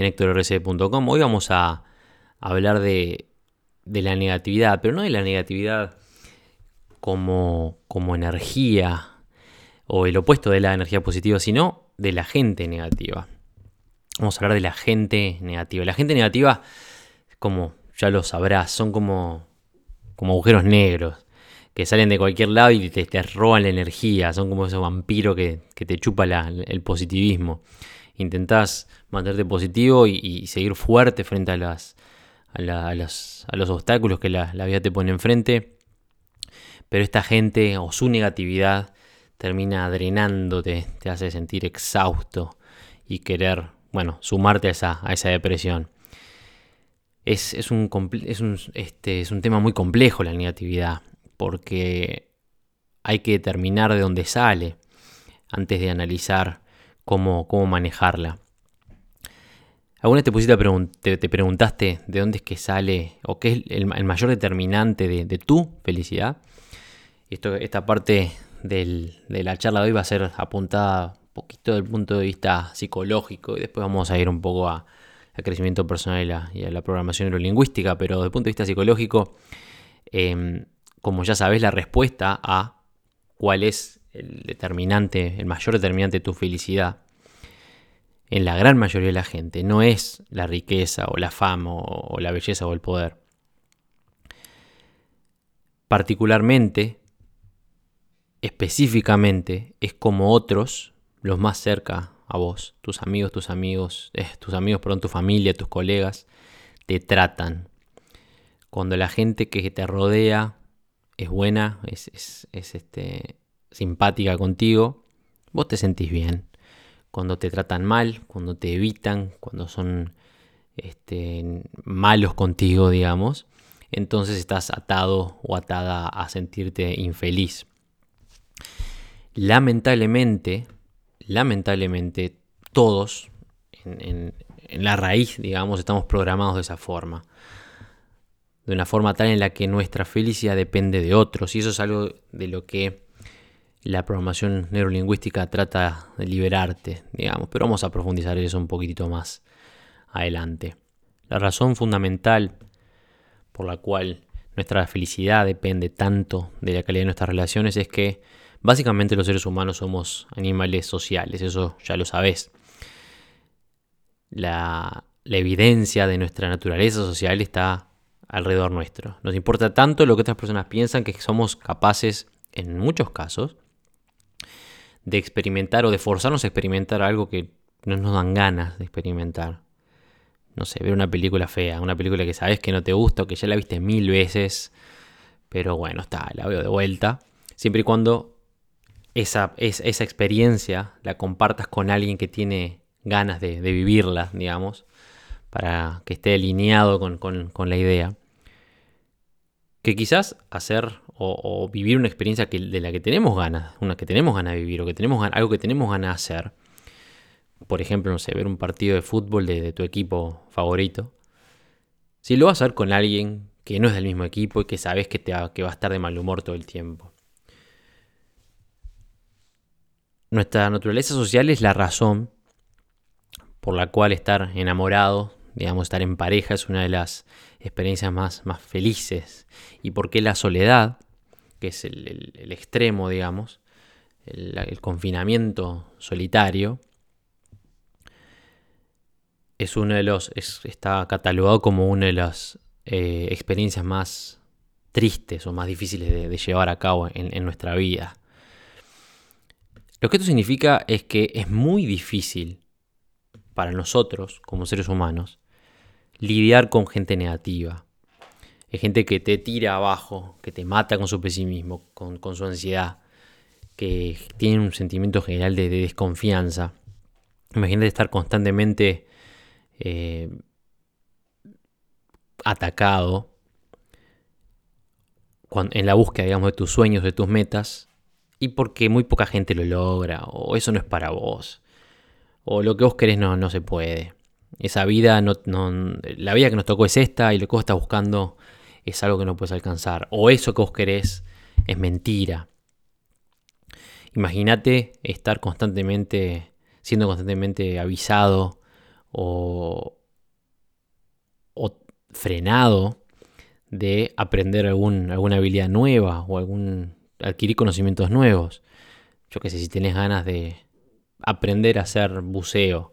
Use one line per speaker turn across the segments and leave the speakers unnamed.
en héctorrc.com. Hoy vamos a hablar de, la negatividad, pero no de la negatividad como, energía o el opuesto de la energía positiva, sino de la gente negativa. Vamos a hablar de la gente negativa. La gente negativa, como ya lo sabrás, son como, agujeros negros que salen de cualquier lado y te, roban la energía. Son como esos vampiros que, te chupa el positivismo. Intentás mantenerte positivo y, seguir fuerte frente a, las, a, la, a, los, a los, obstáculos que la, la vida te pone enfrente. Pero esta gente o su negatividad termina drenándote, te hace sentir exhausto y querer, bueno, sumarte a esa, a esa depresión. Es, es, un, es, un, este, es un tema muy complejo la negatividad, porque hay que determinar de dónde sale antes de analizar cómo, cómo manejarla. ¿Alguna vez te, pusiste te, te, preguntaste de dónde es que sale o qué es el, mayor determinante de, tu felicidad? Esto, esta parte del, de la charla de hoy va a ser apuntada un poquito desde el punto de vista psicológico y después vamos a ir un poco a, a crecimiento personal y, a la programación neurolingüística, pero desde el punto de vista psicológico, eh, como ya sabes, la respuesta a cuál es el determinante, el mayor determinante de tu felicidad, en la gran mayoría de la gente, no es la riqueza o la fama o, la belleza o el poder. Particularmente, específicamente, es como otros, los más cerca a vos, tus amigos, tus amigos, eh, tus amigos, perdón, tu familia, tus colegas, te tratan. Cuando la gente que te rodea es buena, es, es, es este, simpática contigo, vos te sentís bien. Cuando te tratan mal, cuando te evitan, cuando son este, malos contigo, digamos, entonces estás atado o atada a sentirte infeliz. Lamentablemente, lamentablemente, todos en, en, en la raíz, digamos, estamos programados de esa forma de una forma tal en la que nuestra felicidad depende de otros. Y eso es algo de lo que la programación neurolingüística trata de liberarte, digamos. Pero vamos a profundizar eso un poquitito más adelante. La razón fundamental por la cual nuestra felicidad depende tanto de la calidad de nuestras relaciones es que básicamente los seres humanos somos animales sociales, eso ya lo sabes. La, la evidencia de nuestra naturaleza social está alrededor nuestro. Nos importa tanto lo que otras personas piensan que somos capaces, en muchos casos, de experimentar o de forzarnos a experimentar algo que no nos dan ganas de experimentar. No sé, ver una película fea, una película que sabes que no te gusta o que ya la viste mil veces, pero bueno, está, la veo de vuelta. Siempre y cuando esa, esa, experiencia la compartas con alguien que tiene ganas de, vivirla, digamos, para que esté alineado con, con la idea que quizás hacer o, vivir una experiencia que, de la que tenemos ganas, una que tenemos ganas de vivir o que tenemos algo que tenemos ganas de hacer, por ejemplo, no sé, ver un partido de fútbol de, tu equipo favorito, si lo vas a hacer con alguien que no es del mismo equipo y que sabes que, te va, que a estar de mal humor todo el tiempo. Nuestra naturaleza social es la razón por la cual estar enamorado, digamos, estar en pareja es una de las experiencias más, más felices. Y por qué la soledad, que es el, extremo, digamos, el, confinamiento solitario, es uno de los. Es, está catalogado como una de las eh, experiencias más tristes o más difíciles de, de llevar a cabo en, en nuestra vida. Lo que esto significa es que es muy difícil para nosotros, como seres humanos, lidiar con gente negativa. Hay gente que te tira abajo, que te mata con su pesimismo, con, su ansiedad, que tiene un sentimiento general de, de desconfianza. Imagínate estar constantemente eh, atacado en la búsqueda, digamos, de tus sueños, de tus metas, y porque muy poca gente lo logra, o eso no es para vos, o lo que vos querés no, no se puede. Esa vida, no, la vida que nos tocó es esta, y lo que vos estás buscando es algo que no puedes alcanzar, o eso que vos querés es mentira. Imagínate estar constantemente, siendo constantemente avisado o, o frenado de aprender alguna habilidad nueva o algún, adquirir conocimientos nuevos. Yo qué sé, si tenés ganas de aprender a hacer buceo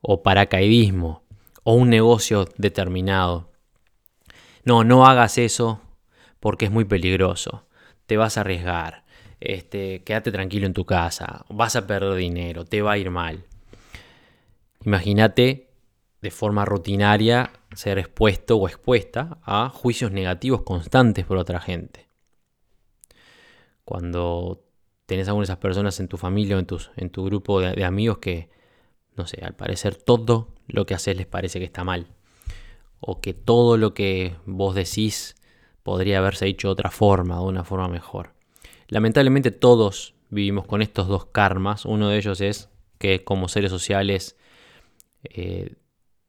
o paracaidismo o un negocio determinado. No, no hagas eso porque es muy peligroso. Te vas a arriesgar. Este, quédate tranquilo en tu casa. Vas a perder dinero. Te va a ir mal. Imagínate de forma rutinaria ser expuesto o expuesta a juicios negativos constantes por otra gente. Cuando tenés a alguna de esas personas en tu familia o en, en tu grupo de, amigos que, no sé, al parecer todo lo que haces les parece que está mal. O que todo lo que vos decís podría haberse hecho de otra forma, de una forma mejor. Lamentablemente todos vivimos con estos dos karmas. Uno de ellos es que como seres sociales eh,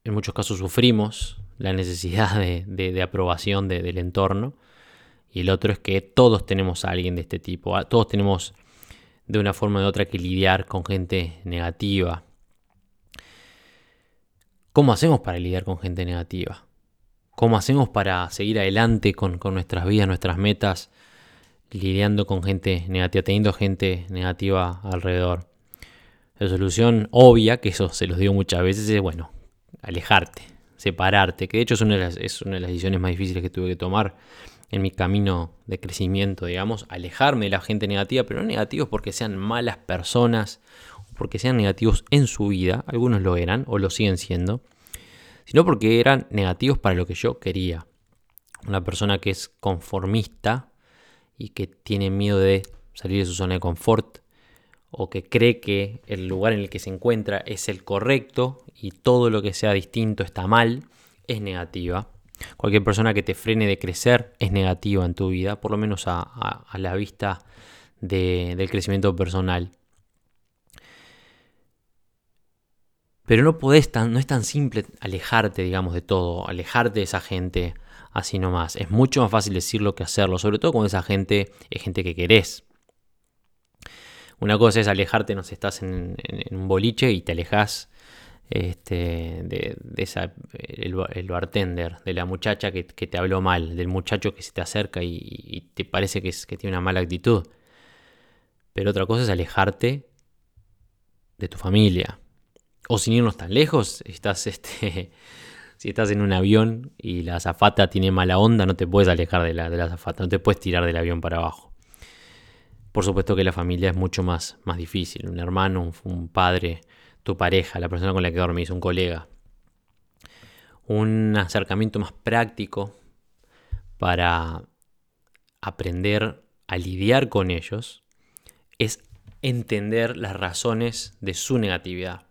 en muchos casos sufrimos la necesidad de, aprobación del entorno. Y el otro es que todos tenemos a alguien de este tipo. Todos tenemos de una forma u otra que lidiar con gente negativa. ¿Cómo hacemos para lidiar con gente negativa? ¿Cómo hacemos para seguir adelante con, nuestras vidas, nuestras metas, lidiando con gente negativa, teniendo gente negativa alrededor? La solución obvia, que eso se los digo muchas veces, es bueno, alejarte, separarte, que de hecho es una de, las, es una de las decisiones más difíciles que tuve que tomar en mi camino de crecimiento, digamos, alejarme de la gente negativa, pero no negativos porque sean malas personas, porque sean negativos en su vida, algunos lo eran o lo siguen siendo, sino porque eran negativos para lo que yo quería. Una persona que es conformista y que tiene miedo de salir de su zona de confort, o que cree que el lugar en el que se encuentra es el correcto y todo lo que sea distinto está mal, es negativa. Cualquier persona que te frene de crecer es negativa en tu vida, por lo menos a, la vista del crecimiento personal. Pero no podés no es tan simple alejarte, digamos, de todo, alejarte de esa gente así nomás. Es mucho más fácil decirlo que hacerlo, sobre todo cuando esa gente es gente que querés. Una cosa es alejarte, no sé, estás en, un boliche y te alejas este, de, esa, el, bartender, de la muchacha que, te habló mal, del muchacho que se te acerca y, te parece que, es, que tiene una mala actitud. Pero otra cosa es alejarte de tu familia. O sin irnos tan lejos, estás este, si estás en un avión y la azafata tiene mala onda, no te puedes alejar de la, de la azafata, no te puedes tirar del avión para abajo. Por supuesto que la familia es mucho más, más difícil. Un hermano, un, padre, tu pareja, la persona con la que dormís, un colega. Un acercamiento más práctico para aprender a lidiar con ellos es entender las razones de su negatividad.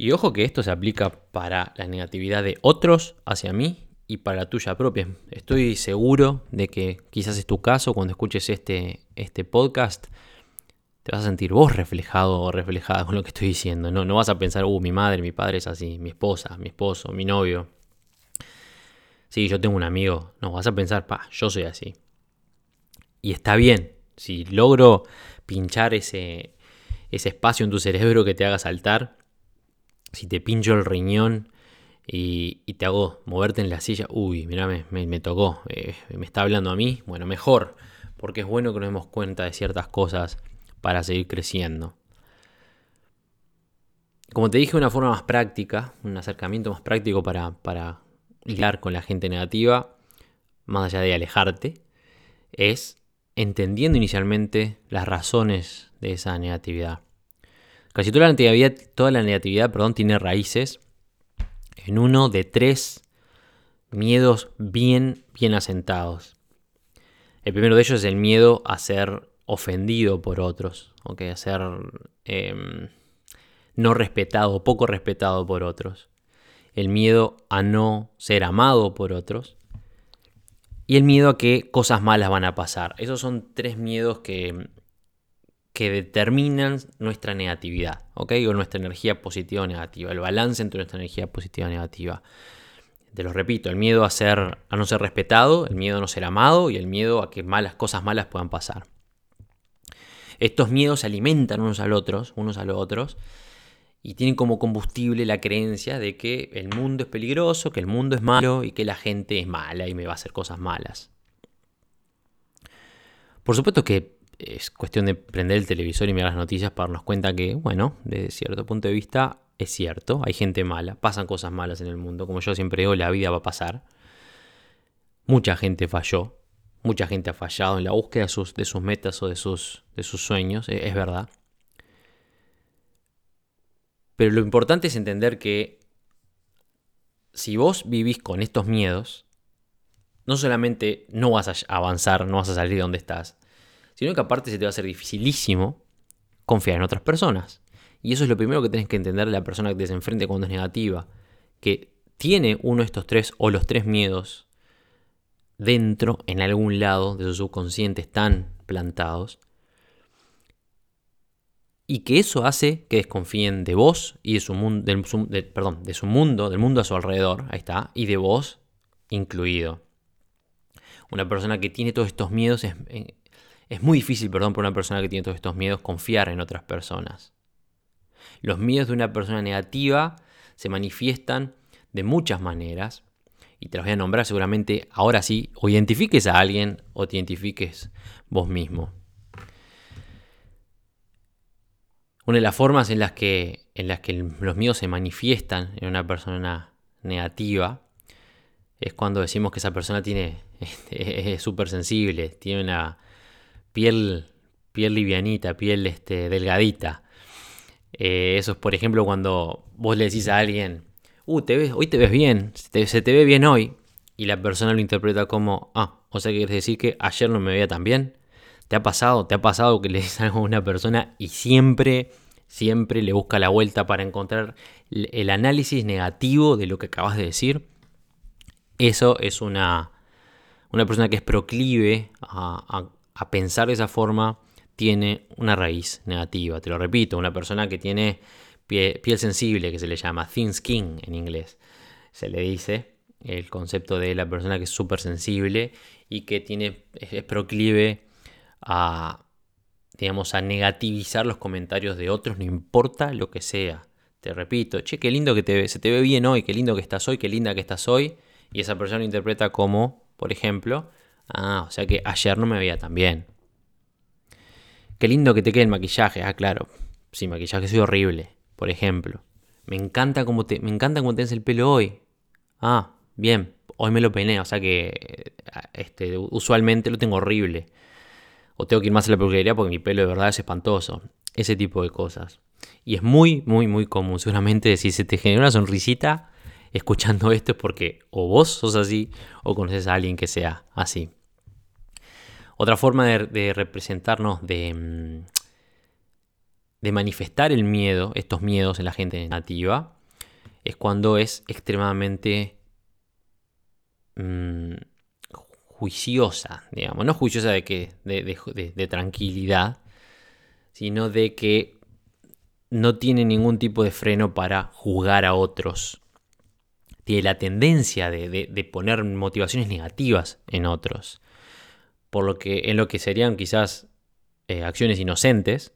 Y ojo que esto se aplica para la negatividad de otros hacia mí y para la tuya propia. Estoy seguro de que quizás es tu caso cuando escuches este, este podcast. Te vas a sentir vos reflejado o reflejada con lo que estoy diciendo. No, no vas a pensar, uh, mi madre, mi padre es así, mi esposa, mi esposo, mi novio. Sí, yo tengo un amigo. No, vas a pensar, pa, yo soy así. Y está bien. Si logro pinchar ese, ese espacio en tu cerebro que te haga saltar, si te pincho el riñón y, te hago moverte en la silla, uy, mira, me, tocó, eh, me está hablando a mí, bueno, mejor, porque es bueno que nos demos cuenta de ciertas cosas para seguir creciendo. Como te dije, una forma más práctica, un acercamiento más práctico para, para con la gente negativa, más allá de alejarte, es entendiendo inicialmente las razones de esa negatividad. Casi toda la negatividad, toda la negatividad perdón, tiene raíces en uno de tres miedos bien, bien asentados. El primero de ellos es el miedo a ser ofendido por otros, a ser em, no respetado, poco respetado por otros. el miedo a no ser amado por otros y el miedo a que cosas malas van a pasar. Esos son tres miedos que, que determinan nuestra negatividad, ¿ok? O nuestra energía positiva o negativa, el balance entre nuestra energía positiva y negativa. Te lo repito, el miedo a, ser, a no ser respetado, el miedo a no ser amado y el miedo a que malas cosas malas puedan pasar. Estos miedos se alimentan unos a los otros, unos a los otros, y tienen como combustible la creencia de que el mundo es peligroso, que el mundo es malo y que la gente es mala y me va a hacer cosas malas. Por supuesto que es cuestión de prender el televisor y mirar las noticias para darnos cuenta que, bueno, desde cierto punto de vista es cierto, hay gente mala, pasan cosas malas en el mundo, como yo siempre digo, la vida va a pasar. Mucha gente falló, mucha gente ha fallado en la búsqueda de sus, metas o de sus, de sus sueños, e, es verdad. Pero lo importante es entender que si vos vivís con estos miedos, no solamente no vas a avanzar, no vas a salir de donde estás, sino que aparte se te va a hacer dificilísimo confiar en otras personas. Y eso es lo primero que tenés que entender de la persona que te enfrente cuando es negativa, que tiene uno de estos tres o los tres miedos dentro, en algún lado de su subconsciente, están plantados, y que eso hace que desconfíen de vos y de su mundo, del, perdón, de su mundo, del mundo a su alrededor, ahí está, y de vos incluido. Una persona que tiene todos estos miedos es, eh, es muy difícil, perdón, para una persona que tiene todos estos miedos confiar en otras personas. Los miedos de una persona negativa se manifiestan de muchas maneras y te los voy a nombrar seguramente ahora sí, o identifiques a alguien o te identifiques vos mismo. Una de las formas en las que, en las que los miedos se manifiestan en una persona negativa es cuando decimos que esa persona tiene es súper sensible, tiene una piel, piel livianita, piel este, delgadita. Eh, eso es, por ejemplo, cuando vos le decís a alguien, uh, hoy te ves bien, se te, ve bien hoy, y la persona lo interpreta como, ah, o sea, quieres decir que ayer no me veía tan bien. ¿Te ha pasado? ¿Te ha pasado que le dices algo a una persona y siempre, siempre le busca la vuelta para encontrar el análisis negativo de lo que acabas de decir? Eso es una, una persona que es proclive a pensar de esa forma tiene una raíz negativa. Te lo repito, una persona que tiene piel, sensible, que se le llama thin skin en inglés, se le dice el concepto de la persona que es súper sensible y que tiene, es, proclive a, digamos, a negativizar los comentarios de otros, no importa lo que sea. Te repito, che, qué lindo que te, se te ve bien hoy, qué lindo que estás hoy, qué linda que estás hoy. Y esa persona lo interpreta como, por ejemplo, Ah, o sea que ayer no me veía tan bien. Qué lindo que te quede el maquillaje. Ah, claro. Sí, maquillaje soy horrible, por ejemplo. Me encanta cómo te, me encanta cómo tenés el pelo hoy. Ah, bien. Hoy me lo peiné, o sea que este, usualmente lo tengo horrible. O tengo que ir más a la peluquería porque mi pelo de verdad es espantoso. Ese tipo de cosas. Y es muy, muy, muy común. Seguramente si se te genera una sonrisita escuchando esto es porque o vos sos así o conoces a alguien que sea así. Otra forma de, representarnos, de, mm, de manifestar el miedo, estos miedos en la gente nativa, es cuando es extremadamente mm, juiciosa, digamos, no juiciosa de, que, de, tranquilidad, sino de que no tiene ningún tipo de freno para juzgar a otros. Tiene la tendencia de, poner motivaciones negativas en otros por lo que en lo que serían quizás eh, acciones inocentes,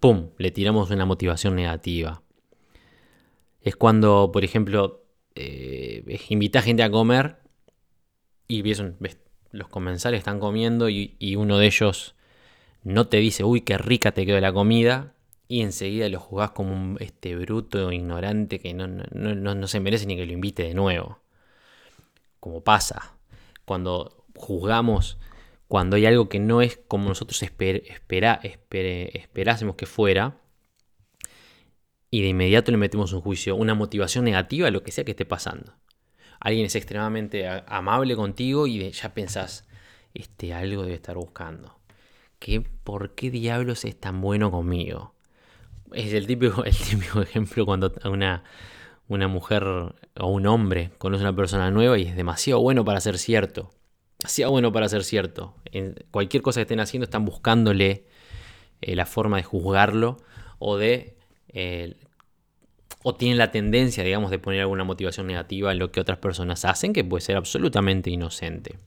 ¡pum!, le tiramos una motivación negativa. Es cuando, por ejemplo, eh, invita gente a comer y ves, los comensales están comiendo y, uno de ellos no te dice, uy, qué rica te quedó la comida, y enseguida lo juzgás como un este, bruto ignorante que no, no, se merece ni que lo invite de nuevo. Como pasa. Cuando juzgamos cuando hay algo que no es como nosotros espera, esperásemos que fuera, y de inmediato le metemos un juicio, una motivación negativa a lo que sea que esté pasando. Alguien es extremadamente amable contigo y ya pensás, este algo debe estar buscando. ¿Qué, ¿Por qué diablos es tan bueno conmigo? Es el típico, el típico ejemplo cuando una, una mujer o un hombre conoce a una persona nueva y es demasiado bueno para ser cierto. Demasiado bueno para ser cierto. En cualquier cosa que estén haciendo están buscándole eh, la forma de juzgarlo o de... Eh, o tienen la tendencia, digamos, de poner alguna motivación negativa en lo que otras personas hacen, que puede ser absolutamente inocente.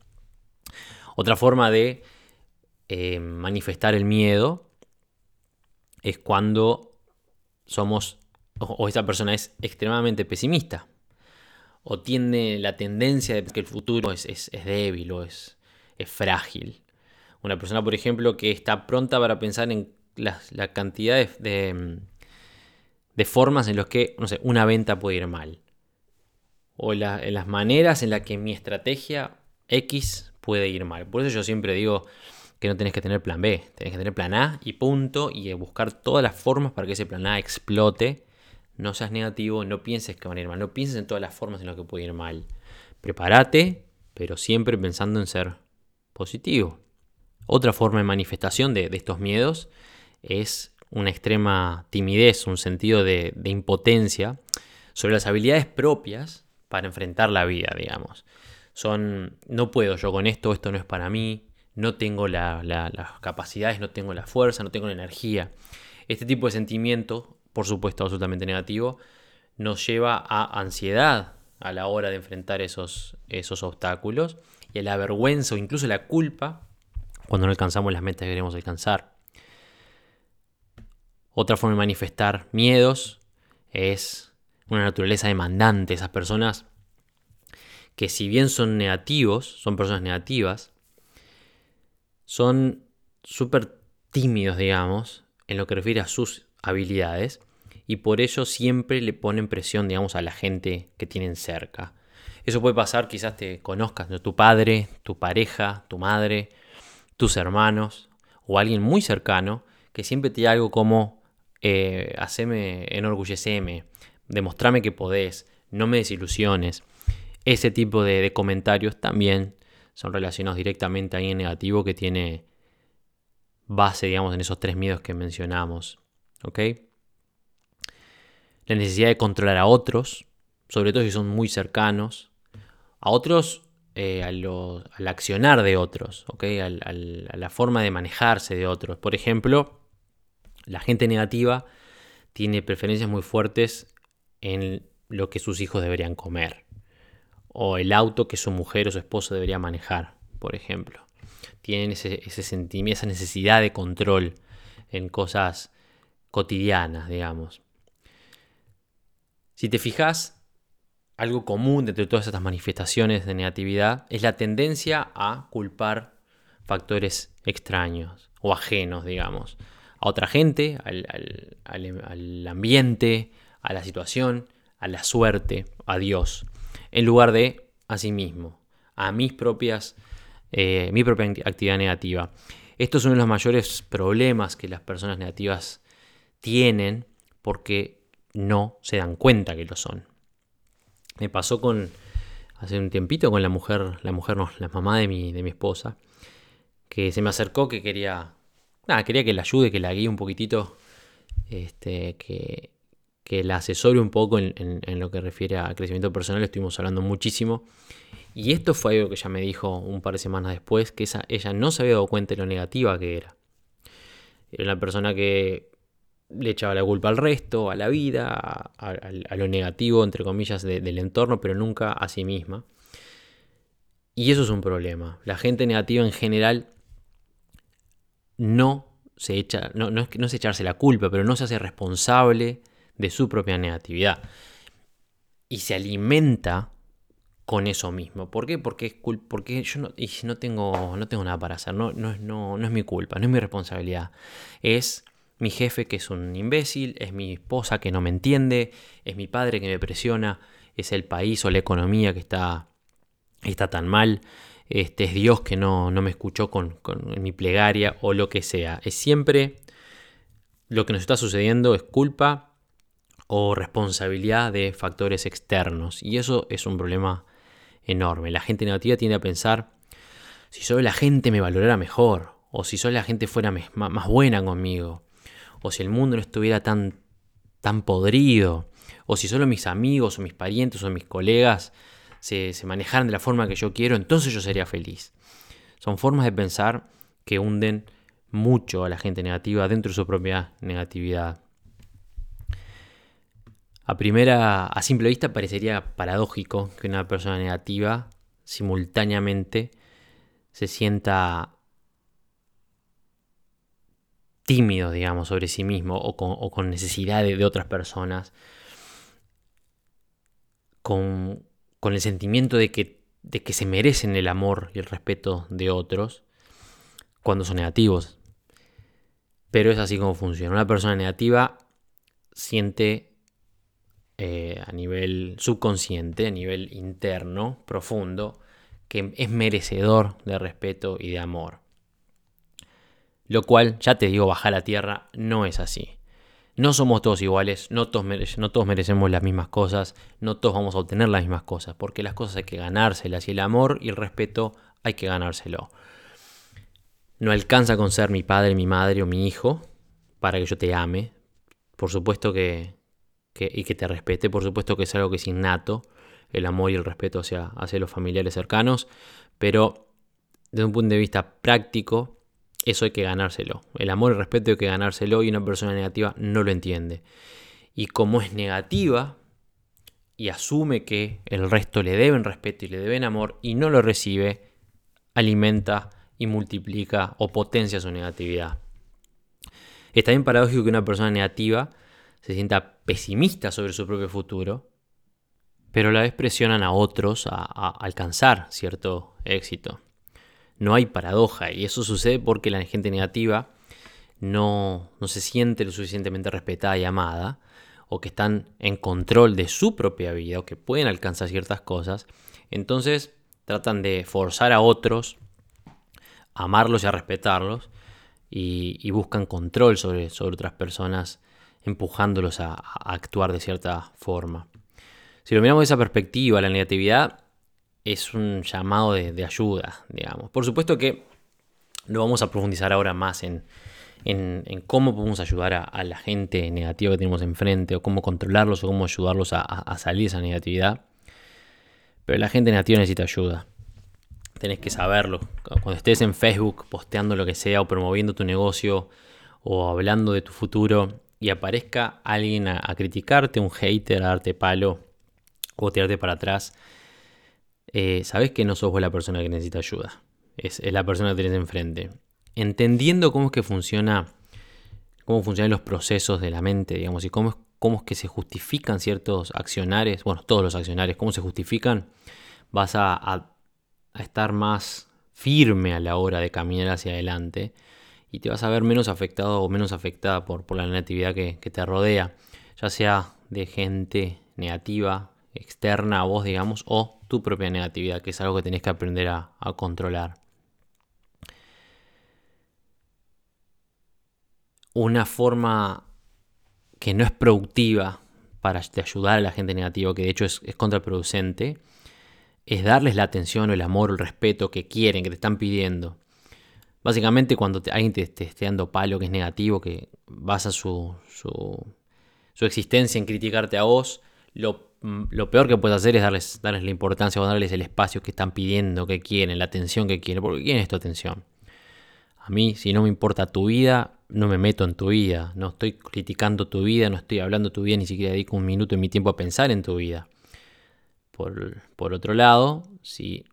Otra forma de eh, manifestar el miedo es cuando somos o, esa persona es extremadamente pesimista o tiene la tendencia de que el futuro es, débil o es, frágil. Una persona, por ejemplo, que está pronta para pensar en la, cantidad de, de, formas en las que, no sé, una venta puede ir mal. O en las maneras en las que mi estrategia X puede ir mal. Por eso yo siempre digo que no tenés que tener plan B, tenés que tener plan A y punto, y buscar todas las formas para que ese plan A explote no seas negativo, no pienses que van a ir mal, no pienses en todas las formas en las que puede ir mal. Prepárate, pero siempre pensando en ser positivo. Otra forma de manifestación de, estos miedos es una extrema timidez, un sentido de, impotencia sobre las habilidades propias para enfrentar la vida, digamos. Son, no puedo yo con esto, esto no es para mí, no tengo las capacidades, no tengo la fuerza, no tengo la energía. Este tipo de sentimiento por supuesto absolutamente negativo, nos lleva a ansiedad a la hora de enfrentar esos, esos obstáculos y a la vergüenza o incluso la culpa cuando no alcanzamos las metas que queremos alcanzar. Otra forma de manifestar miedos es una naturaleza demandante, esas personas que si bien son negativos, son personas negativas, son súper tímidos, digamos, en lo que refiere a sus habilidades y por ello siempre le ponen presión, digamos, a la gente que tienen cerca. Eso puede pasar, quizás te conozcas, tu padre, tu pareja, tu madre, tus hermanos o alguien muy cercano que siempre te diga algo como, eh, haceme, enorgulleceme, demostrame que podés, no me desilusiones. Ese tipo de, de comentarios también son relacionados directamente a alguien negativo que tiene base, digamos, en esos tres miedos que mencionamos. ¿ok? La necesidad de controlar a otros, sobre todo si son muy cercanos, a otros eh, al accionar de otros, a la forma de manejarse de otros. Por ejemplo, la gente negativa tiene preferencias muy fuertes en lo que sus hijos deberían comer, o el auto que su mujer o su esposo debería manejar, por ejemplo. Tienen ese sentimiento, esa necesidad de control en cosas cotidianas, digamos. Si te fijas, algo común entre todas estas manifestaciones de negatividad es la tendencia a culpar factores extraños o ajenos, digamos, a otra gente, al, ambiente, a la situación, a la suerte, a Dios, en lugar de a sí mismo, a mis propias, eh, mi propia actividad negativa. Esto es uno de los mayores problemas que las personas negativas tienen porque no se dan cuenta que lo son. Me pasó con hace un tiempito con la mujer, la mujer no, la mamá de mi, de mi esposa, que se me acercó que quería, nada, quería que la ayude, que la guíe un poquitito, este, que, que la asesore un poco en, en, lo que refiere a crecimiento personal, estuvimos hablando muchísimo. Y esto fue algo que ella me dijo un par de semanas después, que esa, ella no se había dado cuenta de lo negativa que era. Era una persona que le echaba la culpa al resto, a la vida, a, lo negativo, entre comillas, del entorno, pero nunca a sí misma. Y eso es un problema. La gente negativa en general no se echa, no, no, es, no echarse la culpa, pero no se hace responsable de su propia negatividad. Y se alimenta con eso mismo. ¿Por qué? Porque, es porque yo no, y no, tengo, no tengo nada para hacer. No, no, no, no es mi culpa, no es mi responsabilidad. Es mi jefe que es un imbécil, es mi esposa que no me entiende, es mi padre que me presiona, es el país o la economía que está, está tan mal, este, es Dios que no, no me escuchó con, con, mi plegaria o lo que sea. Es siempre lo que nos está sucediendo es culpa o responsabilidad de factores externos y eso es un problema enorme. La gente negativa tiende a pensar, si solo la gente me valorara mejor, o si solo la gente fuera más buena conmigo, o si el mundo no estuviera tan, tan podrido, o si solo mis amigos o mis parientes o mis colegas se, se manejaran de la forma que yo quiero, entonces yo sería feliz. Son formas de pensar que hunden mucho a la gente negativa dentro de su propia negatividad. A primera, a simple vista parecería paradójico que una persona negativa simultáneamente se sienta tímido, digamos, sobre sí mismo o con, necesidades de, otras personas, con, el sentimiento de que, de que se merecen el amor y el respeto de otros cuando son negativos. Pero es así como funciona. Una persona negativa siente eh, a nivel subconsciente, a nivel interno, profundo, que es merecedor de respeto y de amor. Lo cual, ya te digo, bajar la tierra no es así. No somos todos iguales, no todos, no todos, merecemos las mismas cosas, no todos vamos a obtener las mismas cosas, porque las cosas hay que ganárselas y el amor y el respeto hay que ganárselo. No alcanza con ser mi padre, mi madre o mi hijo para que yo te ame. Por supuesto que, y que te respete, por supuesto que es algo que es innato, el amor y el respeto hacia, hacia los familiares cercanos, pero desde un punto de vista práctico, eso hay que ganárselo. El amor y el respeto hay que ganárselo y una persona negativa no lo entiende. Y como es negativa y asume que el resto le deben respeto y le deben amor y no lo recibe, alimenta y multiplica o potencia su negatividad. Está bien paradójico que una persona negativa se sienta pesimista sobre su propio futuro, pero a la vez presionan a otros a, a alcanzar cierto éxito no hay paradoja y eso sucede porque la gente negativa no, no se siente lo suficientemente respetada y amada o que están en control de su propia vida o que pueden alcanzar ciertas cosas, entonces tratan de forzar a otros a amarlos y a respetarlos y, buscan control sobre, sobre, otras personas empujándolos a, a actuar de cierta forma. Si lo miramos de esa perspectiva, la negatividad es un llamado de, ayuda, digamos. Por supuesto que lo vamos a profundizar ahora más en, cómo podemos ayudar a, la gente negativa que tenemos enfrente, o cómo controlarlos, o cómo ayudarlos a, salir de esa negatividad. Pero la gente negativa necesita ayuda. Tenés que saberlo. Cuando estés en Facebook posteando lo que sea, o promoviendo tu negocio, o hablando de tu futuro, y aparezca alguien a, criticarte, un hater, a darte palo, o tirarte para atrás, eh, sabes que no sos vos la persona que necesita ayuda. Es, la persona que tenés enfrente. Entendiendo cómo es que funciona, cómo funcionan los procesos de la mente, digamos, y cómo es, cómo es que se justifican ciertos accionares, bueno, todos los accionares, cómo se justifican, vas a, estar más firme a la hora de caminar hacia adelante y te vas a ver menos afectado o menos afectada por, por la negatividad que, que, te rodea, ya sea de gente negativa, externa a vos, digamos, o tu propia negatividad, que es algo que tenés que aprender a, controlar. Una forma que no es productiva para ayudar a la gente negativa, que de hecho es, contraproducente, es darles la atención o el amor o el respeto que quieren, que te están pidiendo. Básicamente cuando alguien te, esté dando palo que es negativo, que basa su, su, su existencia en criticarte a vos, lo lo peor que puedes hacer es darles, darles la importancia o darles el espacio que están pidiendo, que quieren, la atención que quieren, porque quieren es tu atención. A mí, si no me importa tu vida, no me meto en tu vida, no estoy criticando tu vida, no estoy hablando tu vida, ni siquiera dedico un minuto de mi tiempo a pensar en tu vida. Por, por otro lado, si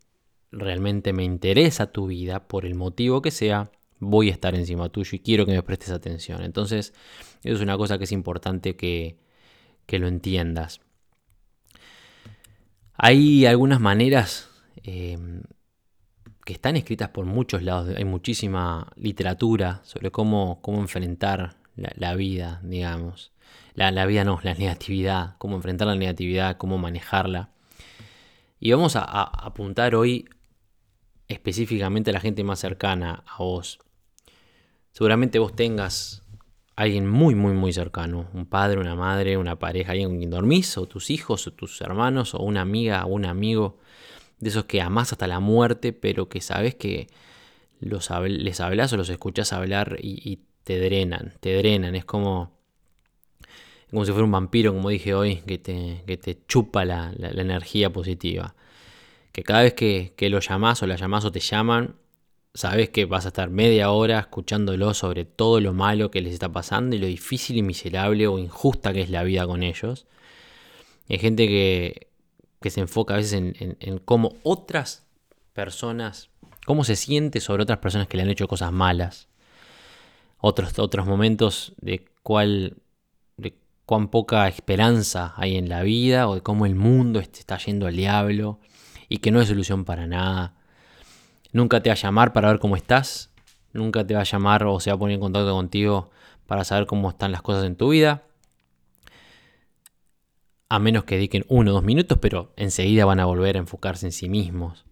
realmente me interesa tu vida, por el motivo que sea, voy a estar encima tuyo y quiero que me prestes atención. Entonces, eso es una cosa que es importante que, que lo entiendas. Hay algunas maneras em, que están escritas por muchos lados. Hay muchísima literatura sobre cómo, cómo enfrentar la, vida, digamos. La, la, vida no, la negatividad, cómo enfrentar la negatividad, cómo manejarla. Y vamos a, apuntar hoy específicamente a la gente más cercana a vos. Seguramente vos tengas alguien muy, muy, muy cercano, un padre, una madre, una pareja, alguien con quien dormís, o tus hijos, o tus hermanos, o una amiga, o un amigo, de esos que amás hasta la muerte, pero que sabes que los, les hablas o los escuchás hablar y, te drenan, te drenan, es como... como si fuera un vampiro, como dije hoy, que te, que te chupa la, energía positiva. Que cada vez que, que lo llamás o la llamás o te llaman, sabes que vas a estar media hora escuchándolo sobre todo lo malo que les está pasando y lo difícil y miserable o injusta que es la vida con ellos. Hay gente que, que se enfoca a veces en, en, cómo otras personas, cómo se siente sobre otras personas que le han hecho cosas malas. Otros, otros momentos de cuál, de cuán poca esperanza hay en la vida o de cómo el mundo está yendo al diablo y que no hay solución para nada Nunca te va a llamar para ver cómo estás. Nunca te va a llamar o se va a poner en contacto contigo para saber cómo están las cosas en tu vida. A menos que dediquen uno o dos minutos, pero enseguida van a volver a enfocarse en sí mismos.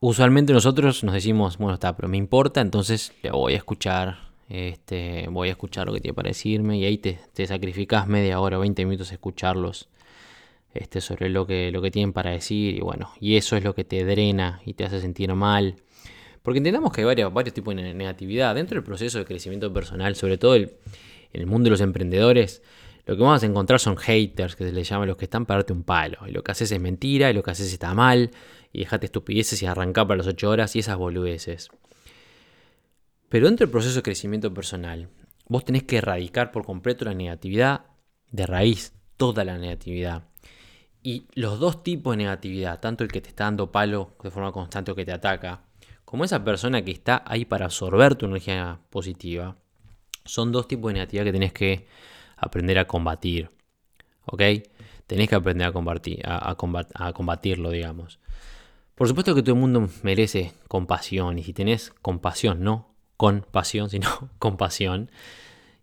Usualmente nosotros nos decimos, bueno, está, pero me importa, entonces le voy a escuchar, este, voy a escuchar lo que tiene para decirme y ahí te, te sacrificas media hora, 20 minutos a escucharlos este, sobre lo que, lo que tienen para decir y bueno, y eso es lo que te drena y te hace sentir mal. Porque entendamos que hay varios, varios tipos de negatividad. Dentro del proceso de crecimiento personal, sobre todo en el mundo de los emprendedores, lo que vamos a encontrar son haters, que se les llama los que están para darte un palo. Y lo que haces es mentira, y lo que haces está mal, y dejate estupideces y arrancar para las 8 horas y esas boludeces. Pero dentro del proceso de crecimiento personal, vos tenés que erradicar por completo la negatividad de raíz, toda la negatividad. Y los dos tipos de negatividad, tanto el que te está dando palo de forma constante o que te ataca, como esa persona que está ahí para absorber tu energía positiva, son dos tipos de negatividad que tenés que aprender a combatir. ¿Ok? Tenés que aprender a, combatir, a, combatirlo, digamos. Por supuesto que todo el mundo merece compasión. Y si tenés compasión, no con pasión, sino compasión.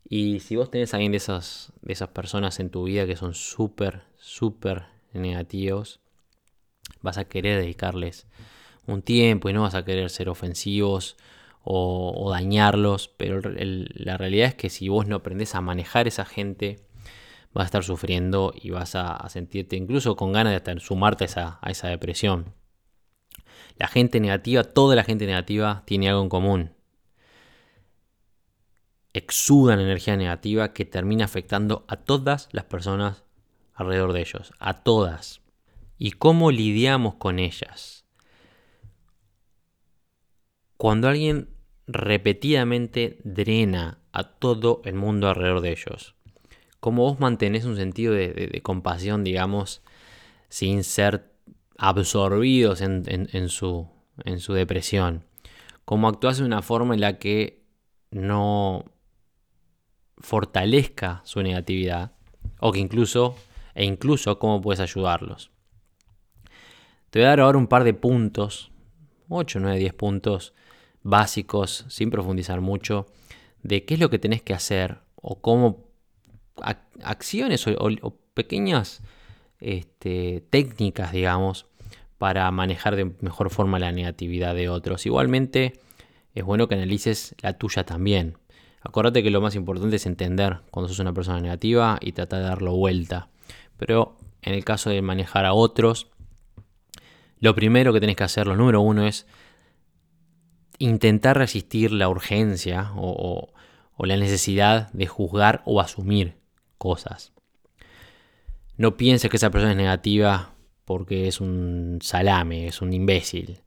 Y si vos tenés a alguien de esas, de esas personas en tu vida que son súper, súper negativos, vas a querer dedicarles un tiempo y no vas a querer ser ofensivos o, dañarlos, pero la realidad es que si vos no aprendes a manejar esa gente, vas a estar sufriendo y vas a, sentirte incluso con ganas de sumarte a esa, a esa depresión. La gente negativa, toda la gente negativa tiene algo en común. Exudan energía negativa que termina afectando a todas las personas alrededor de ellos, a todas. ¿Y cómo lidiamos con ellas? Cuando alguien repetidamente drena a todo el mundo alrededor de ellos, ¿cómo vos mantenés un sentido de, compasión, digamos, sin ser absorbidos en, su, en su depresión? ¿Cómo actúas de una forma en la que no fortalezca su negatividad o que incluso e incluso cómo puedes ayudarlos. Te voy a dar ahora un par de puntos, 8, 9, 10 puntos básicos, sin profundizar mucho, de qué es lo que tenés que hacer o cómo acciones o, pequeñas este, técnicas, digamos, para manejar de mejor forma la negatividad de otros. Igualmente, es bueno que analices la tuya también. Acuérdate que lo más importante es entender cuando sos una persona negativa y tratar de darlo vuelta. Pero en el caso de manejar a otros, lo primero que tenés que hacer, lo número uno, es intentar resistir la urgencia o, la necesidad de juzgar o asumir cosas. No pienses que esa persona es negativa porque es un salame, es un imbécil,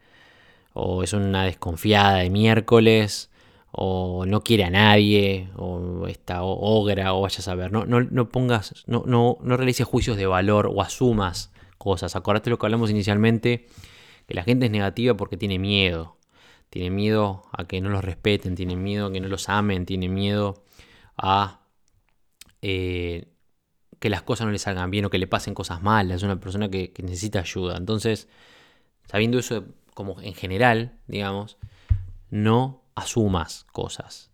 o es una desconfiada de miércoles, o no quiere a nadie, o está ogra, o vayas a ver. No, no, pongas, no, no, no realices juicios de valor o asumas cosas. Acordate lo que hablamos inicialmente, que la gente es negativa porque tiene miedo. Tiene miedo a que no los respeten, tiene miedo a que no los amen, tiene miedo a eh, que las cosas no le salgan bien o que le pasen cosas malas. Es una persona que necesita ayuda. Entonces, sabiendo eso como en general, digamos, no asumas cosas,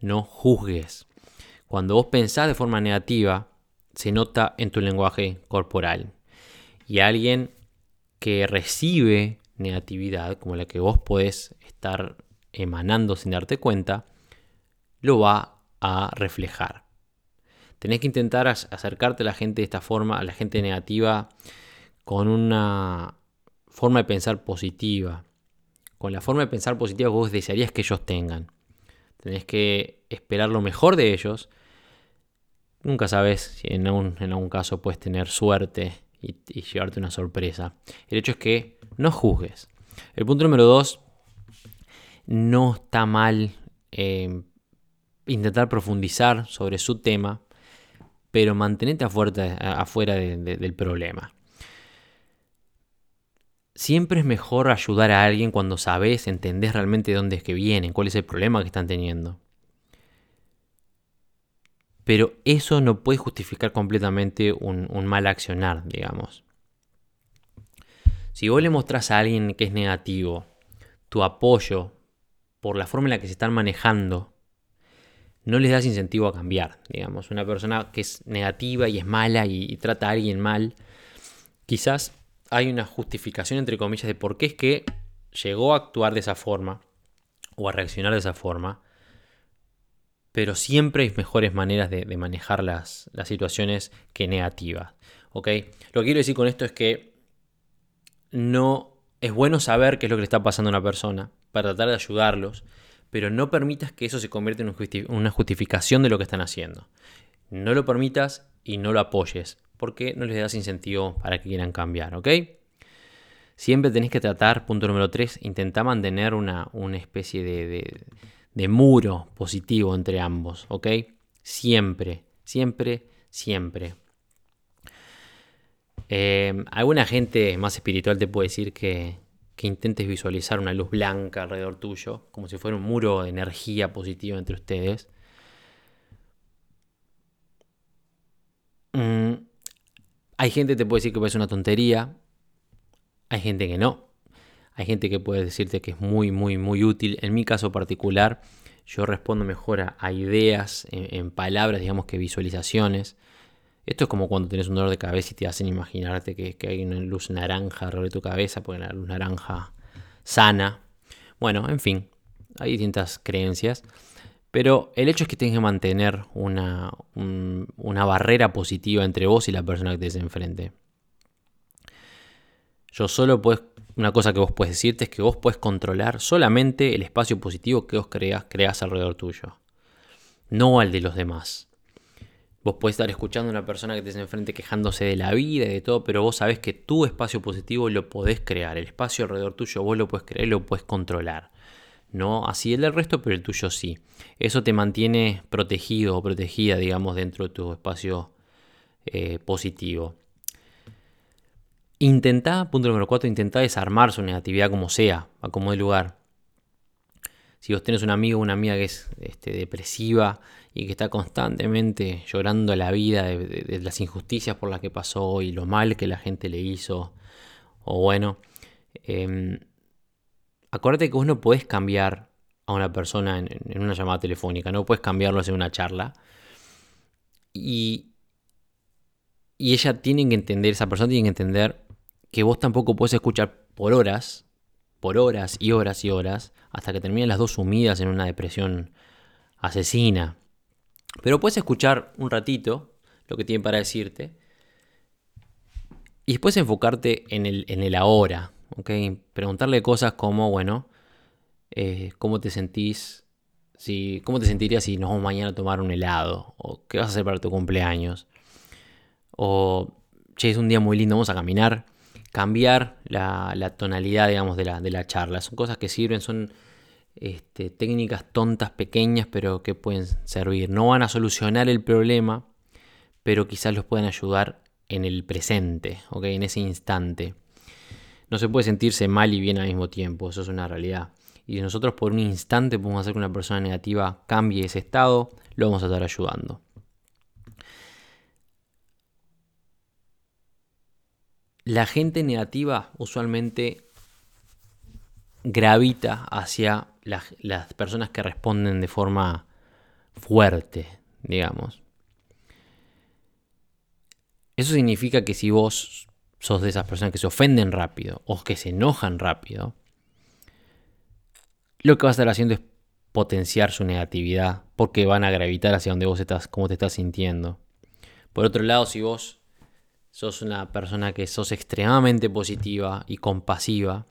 no juzgues. Cuando vos pensás de forma negativa, se nota en tu lenguaje corporal. Y alguien que recibe negatividad, como la que vos podés estar emanando sin darte cuenta, lo va a reflejar. Tenés que intentar acercarte a la gente de esta forma, a la gente negativa, con una forma de pensar positiva, con la forma de pensar positiva que vos desearías que ellos tengan. Tenés que esperar lo mejor de ellos nunca sabes si en algún, en algún caso puedes tener suerte y, llevarte una sorpresa. El hecho es que no juzgues. El punto número dos, no está mal eh, intentar profundizar sobre su tema, pero mantenete afuera, afuera del problema. Siempre es mejor ayudar a alguien cuando sabes, entendés realmente de dónde es que vienen, cuál es el problema que están teniendo. Pero eso no puede justificar completamente un, mal accionar, digamos. Si vos le mostrás a alguien que es negativo tu apoyo por la forma en la que se están manejando, no les das incentivo a cambiar. Digamos, una persona que es negativa y es mala y, trata a alguien mal, quizás hay una justificación entre comillas de por qué es que llegó a actuar de esa forma o a reaccionar de esa forma, pero siempre hay mejores maneras de, manejar las, las, situaciones que negativas. ¿ok? Lo que quiero decir con esto es que no es bueno saber qué es lo que le está pasando a una persona para tratar de ayudarlos, pero no permitas que eso se convierta en una justificación de lo que están haciendo. No lo permitas y no lo apoyes, porque no les das incentivo para que quieran cambiar, ¿ok? Siempre tenés que tratar, punto número 3, intenta mantener una, una especie de, muro positivo entre ambos, ¿ok? Siempre, siempre, siempre. Eh, alguna gente más espiritual te puede decir que, que intentes visualizar una luz blanca alrededor tuyo, como si fuera un muro de energía positiva entre ustedes. Mm, hay gente que te puede decir que es una tontería, hay gente que no. Hay gente que puede decirte que es muy, muy, muy útil. En mi caso particular, yo respondo mejor a, ideas, en, palabras, digamos que visualizaciones. Esto es como cuando tienes un dolor de cabeza y te hacen imaginarte que, hay una luz naranja alrededor de tu cabeza, porque la luz naranja sana. Bueno, en fin, hay distintas creencias. Pero el hecho es que tienes que mantener una, una barrera positiva entre vos y la persona que te enfrente. Yo solo puedes, una cosa que vos puedes decirte es que vos puedes controlar solamente el espacio positivo que vos creas, creas alrededor tuyo, no al de los demás. Vos podés estar escuchando a una persona que te enfrente quejándose de la vida y de todo, pero vos sabés que tu espacio positivo lo podés crear. El espacio alrededor tuyo vos lo podés crear y lo podés controlar. No así el del resto, pero el tuyo sí. Eso te mantiene protegido o protegida, digamos, dentro de tu espacio eh, positivo. Intenta, punto número 4, intenta desarmar su negatividad como sea, a como de lugar. Si vos tenés un amigo o una amiga que es este, depresiva y que está constantemente llorando la vida de, las injusticias por las que pasó y lo mal que la gente le hizo. O bueno, eh, acuérdate que vos no podés cambiar a una persona en, una llamada telefónica, no puedes cambiarlo en una charla. Y, y ella tiene que entender, esa persona tiene que entender que vos tampoco puedes escuchar por horas, por horas y horas y horas, hasta que terminen las dos sumidas en una depresión asesina. Pero puedes escuchar un ratito lo que tiene para decirte y después enfocarte en el, en el ahora. ¿Okay? Preguntarle cosas como, bueno, eh, ¿cómo te sentís? Si, ¿Cómo te sentirías si nos vamos mañana a tomar un helado? ¿O qué vas a hacer para tu cumpleaños? O, che, es un día muy lindo, vamos a caminar. Cambiar la, tonalidad, digamos, de la, de la charla. Son cosas que sirven, son este, técnicas tontas, pequeñas, pero que pueden servir. No van a solucionar el problema, pero quizás los pueden ayudar en el presente, en ese instante. No se puede sentirse mal y bien al mismo tiempo, eso es una realidad. Y si nosotros por un instante podemos hacer que una persona negativa cambie ese estado, lo vamos a estar ayudando. La gente negativa usualmente gravita hacia las, personas que responden de forma fuerte, digamos. Eso significa que si vos sos de esas personas que se ofenden rápido o que se enojan rápido, lo que vas a estar haciendo es potenciar su negatividad porque van a gravitar hacia donde vos estás, cómo te estás sintiendo. Por otro lado, si vos sos una persona que sos extremadamente positiva y compasiva,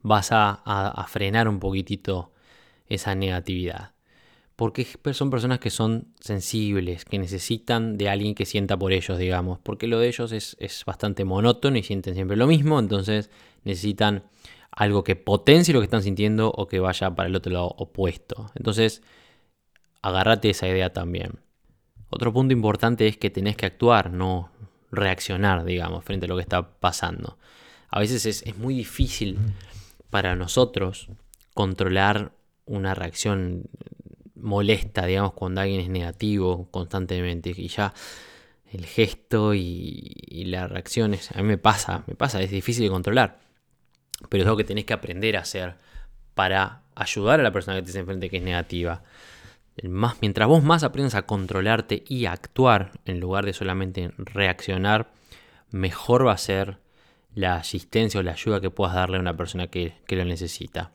vas a, frenar un poquitito esa negatividad. Porque son personas que son sensibles, que necesitan de alguien que sienta por ellos, digamos, porque lo de ellos es, bastante monótono y sienten siempre lo mismo, entonces necesitan algo que potencie lo que están sintiendo o que vaya para el otro lado opuesto. Entonces, agárrate esa idea también. Otro punto importante es que tenés que actuar, no reaccionar, digamos, frente a lo que está pasando. A veces es, es muy difícil para nosotros controlar una reacción molesta, digamos, cuando alguien es negativo constantemente y ya el gesto y, las reacciones, a mí me pasa, me pasa, es difícil de controlar, pero es algo que tenés que aprender a hacer para ayudar a la persona que te enfrente que es negativa. Más, mientras vos más aprendas a controlarte y a actuar en lugar de solamente reaccionar, mejor va a ser la asistencia o la ayuda que puedas darle a una persona que, que lo necesita.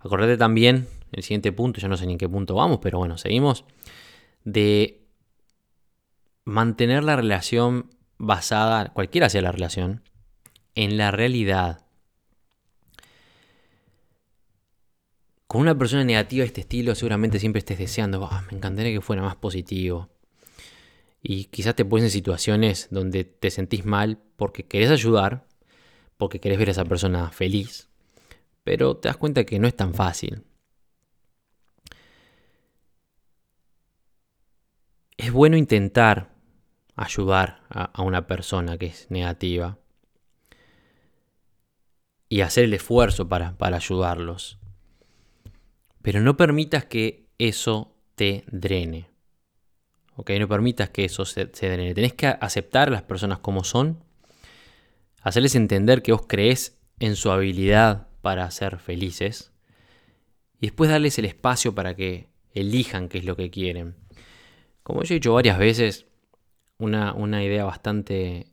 Acordate también el siguiente punto, yo no sé ni en qué punto vamos, pero bueno, seguimos, de mantener la relación basada, cualquiera sea la relación, en la realidad. Con una persona negativa de este estilo seguramente siempre estés deseando, me encantaría que fuera más positivo. Y quizás te pones en situaciones donde te sentís mal porque querés ayudar, porque querés ver a esa persona feliz, pero te das cuenta que no es tan fácil. Es bueno intentar ayudar a, una persona que es negativa y hacer el esfuerzo para, ayudarlos. Pero no permitas que eso te drene. ¿Ok? No permitas que eso se, drene. Tenés que aceptar a las personas como son. Hacerles entender que vos crees en su habilidad para ser felices. Y después darles el espacio para que elijan qué es lo que quieren. Como yo he dicho varias veces, una, idea bastante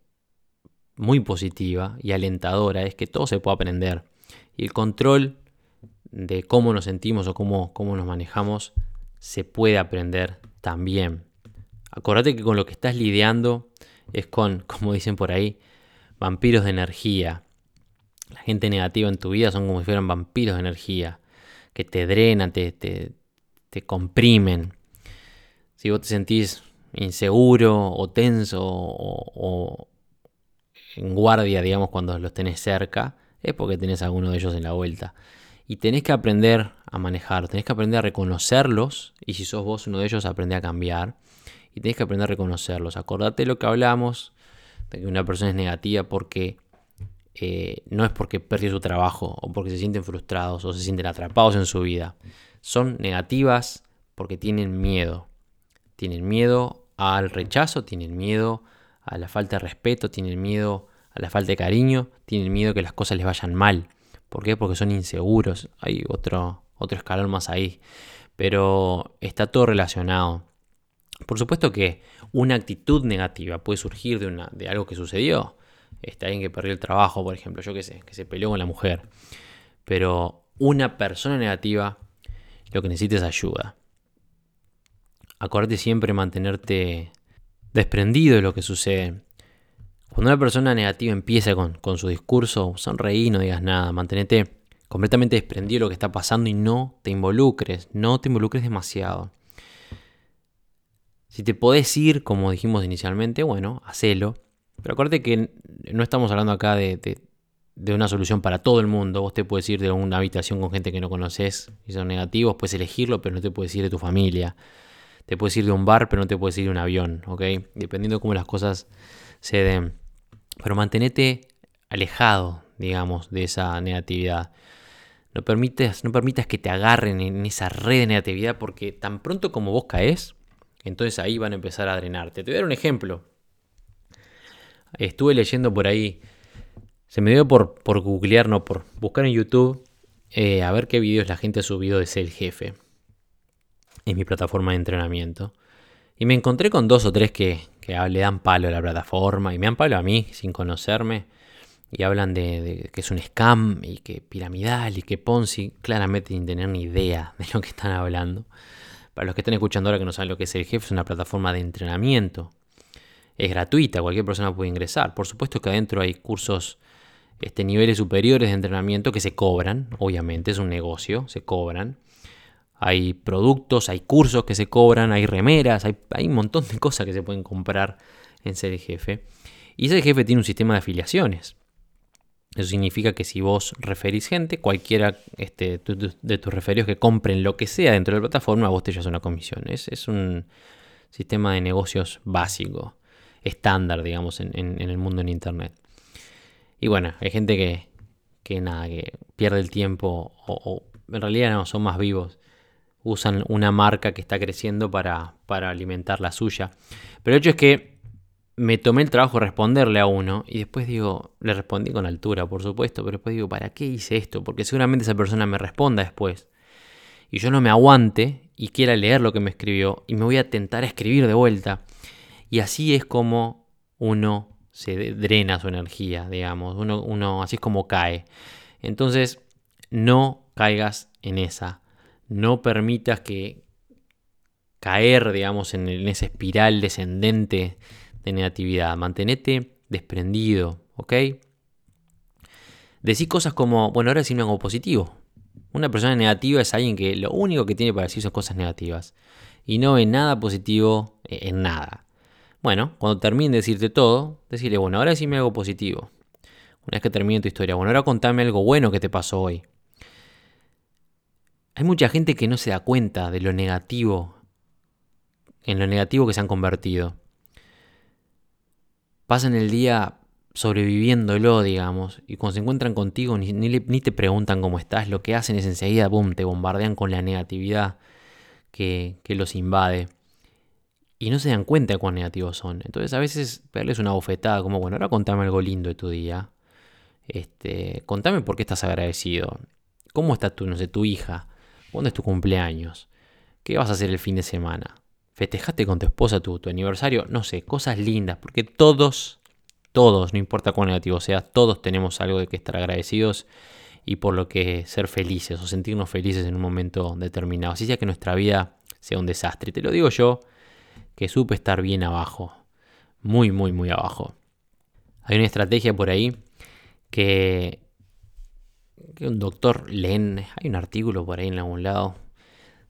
muy positiva y alentadora es que todo se puede aprender. Y el control de cómo nos sentimos o cómo, cómo nos manejamos se puede aprender también. Acordate que con lo que estás lidiando es con, como dicen por ahí, vampiros de energía. La gente negativa en tu vida son como si fueran vampiros de energía, que te drenan, te, te, te comprimen. Si vos te sentís inseguro o tenso o, en guardia, digamos, cuando los tenés cerca, es porque tenés a alguno de ellos en la vuelta. Y tenés que aprender a manejar, tenés que aprender a reconocerlos. Y si sos vos uno de ellos, aprende a cambiar. Y tenés que aprender a reconocerlos. Acordate lo que hablamos, de que una persona es negativa porque eh, no es porque perdió su trabajo o porque se sienten frustrados o se sienten atrapados en su vida. Son negativas porque tienen miedo. Tienen miedo al rechazo, tienen miedo a la falta de respeto, tienen miedo a la falta de cariño, tienen miedo que las cosas les vayan mal. ¿Por qué? Porque son inseguros. Hay otro, otro escalón más ahí. Pero está todo relacionado. Por supuesto que una actitud negativa puede surgir de, una, de algo que sucedió. Está alguien que perdió el trabajo, por ejemplo, yo qué sé, que se peleó con la mujer. Pero una persona negativa lo que necesita es ayuda acordate siempre mantenerte desprendido de lo que sucede. Cuando una persona negativa empieza con, su discurso, sonreí, no digas nada, mantenete completamente desprendido de lo que está pasando y no te involucres, no te involucres demasiado. Si te podés ir, como dijimos inicialmente, bueno, hacelo. Pero acuérdate que no estamos hablando acá de, de, una solución para todo el mundo. Vos te puedes ir de una habitación con gente que no conoces y son negativos, puedes elegirlo, pero no te puedes ir de tu familia. Te puedes ir de un bar, pero no te puedes ir de un avión, ¿ok? Dependiendo de cómo las cosas se den. Pero mantenete alejado, digamos, de esa negatividad. No permitas, no permitas que te agarren en esa red de negatividad porque tan pronto como vos caes, entonces ahí van a empezar a drenarte. Te voy a dar un ejemplo. Estuve leyendo por ahí, se me dio por, por googlear, no, por buscar en YouTube, eh, a ver qué videos la gente ha subido de ser el jefe en mi plataforma de entrenamiento. Y me encontré con dos o tres que, le dan palo a la plataforma y me dan palo a mí sin conocerme. Y hablan de, que es un scam y que piramidal y que Ponzi, claramente sin tener ni idea de lo que están hablando. Para los que están escuchando ahora que no saben lo que es el jefe, es una plataforma de entrenamiento. Es gratuita, cualquier persona puede ingresar. Por supuesto que adentro hay cursos, este, niveles superiores de entrenamiento que se cobran, obviamente, es un negocio, se cobran. Hay productos, hay cursos que se cobran, hay remeras, hay, hay un montón de cosas que se pueden comprar en ser el jefe. Y ser el jefe tiene un sistema de afiliaciones. Eso significa que si vos referís gente, cualquiera este, de tus referidos que compren lo que sea dentro de la plataforma, vos te llevas una comisión. Es, es un sistema de negocios básico, estándar, digamos, en, el mundo en Internet. Y bueno, hay gente que, que nada, que pierde el tiempo o, en realidad no, son más vivos. Usan una marca que está creciendo para, para alimentar la suya. Pero el hecho es que me tomé el trabajo de responderle a uno y después digo, le respondí con altura, por supuesto, pero después digo, ¿para qué hice esto? Porque seguramente esa persona me responda después. Y yo no me aguante y quiera leer lo que me escribió y me voy a tentar a escribir de vuelta. Y así es como uno se drena su energía, digamos, uno, uno así es como cae. Entonces, no caigas en esa. No permitas que caer, digamos, en, esa espiral descendente de negatividad. Mantenete desprendido, ¿ok? Decí cosas como, bueno, ahora decime algo positivo. Una persona negativa es alguien que lo único que tiene para decir son cosas negativas. Y no ve nada positivo en nada. Bueno, cuando termine de decirte todo, decirle, bueno, ahora decime algo positivo. Una vez que termine tu historia, bueno, ahora contame algo bueno que te pasó hoy. Hay mucha gente que no se da cuenta de lo negativo, en lo negativo que se han convertido pasan el día sobreviviéndolo, digamos, y cuando se encuentran contigo ni, ni, te preguntan cómo estás, lo que hacen es enseguida, boom, te bombardean con la negatividad que, los invade. Y no se dan cuenta de cuán negativos son. Entonces a veces pegarles una bofetada como, bueno, ahora contame algo lindo de tu día. Este, contame por qué estás agradecido. ¿Cómo está tu, no sé, tu hija? ¿Cuándo es tu cumpleaños? ¿Qué vas a hacer el fin de semana? festejaste con tu esposa tu, tu aniversario, no sé, cosas lindas, porque todos, todos, no importa cuán negativo sea, todos tenemos algo de que estar agradecidos y por lo que ser felices o sentirnos felices en un momento determinado. Así sea que nuestra vida sea un desastre. Te lo digo yo, que supe estar bien abajo, muy, muy, muy abajo. Hay una estrategia por ahí que, que un doctor Len, hay un artículo por ahí en algún lado,